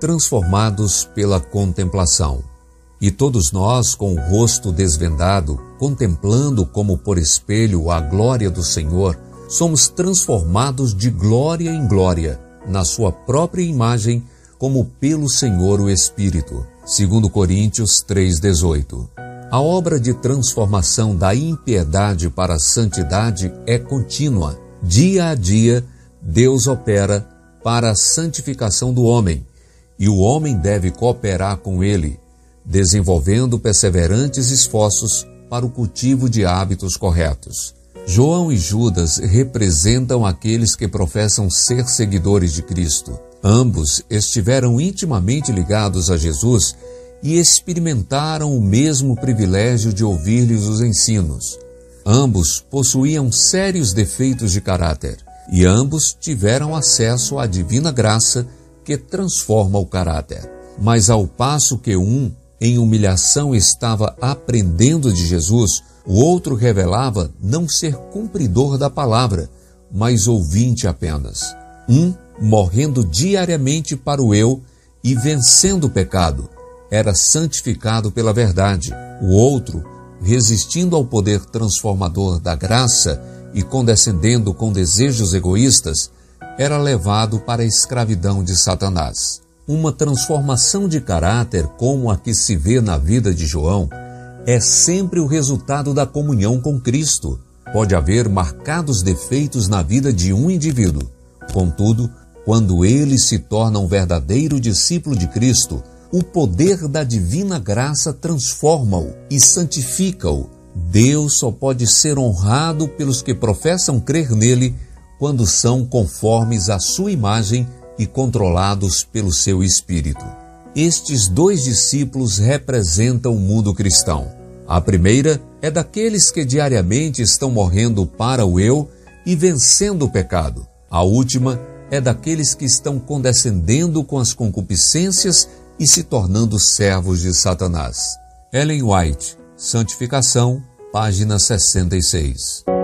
transformados pela contemplação. E todos nós, com o rosto desvendado, contemplando como por espelho a glória do Senhor, somos transformados de glória em glória, na sua própria imagem, como pelo Senhor o Espírito. Segundo Coríntios 3:18. A obra de transformação da impiedade para a santidade é contínua. Dia a dia, Deus opera para a santificação do homem, e o homem deve cooperar com ele desenvolvendo perseverantes esforços para o cultivo de hábitos corretos. João e Judas representam aqueles que professam ser seguidores de Cristo. Ambos estiveram intimamente ligados a Jesus e experimentaram o mesmo privilégio de ouvir-lhes os ensinos. Ambos possuíam sérios defeitos de caráter e ambos tiveram acesso à divina graça que transforma o caráter. Mas ao passo que um em humilhação estava aprendendo de Jesus, o outro revelava não ser cumpridor da palavra, mas ouvinte apenas. Um, morrendo diariamente para o eu e vencendo o pecado, era santificado pela verdade. O outro, resistindo ao poder transformador da graça e condescendendo com desejos egoístas, era levado para a escravidão de Satanás. Uma transformação de caráter como a que se vê na vida de João é sempre o resultado da comunhão com Cristo. Pode haver marcados defeitos na vida de um indivíduo. Contudo, quando ele se torna um verdadeiro discípulo de Cristo, o poder da divina graça transforma-o e santifica-o. Deus só pode ser honrado pelos que professam crer nele quando são conformes à sua imagem e controlados pelo seu espírito. Estes dois discípulos representam o mundo cristão. A primeira é daqueles que diariamente estão morrendo para o eu e vencendo o pecado. A última é daqueles que estão condescendendo com as concupiscências e se tornando servos de Satanás. Ellen White, Santificação, página 66.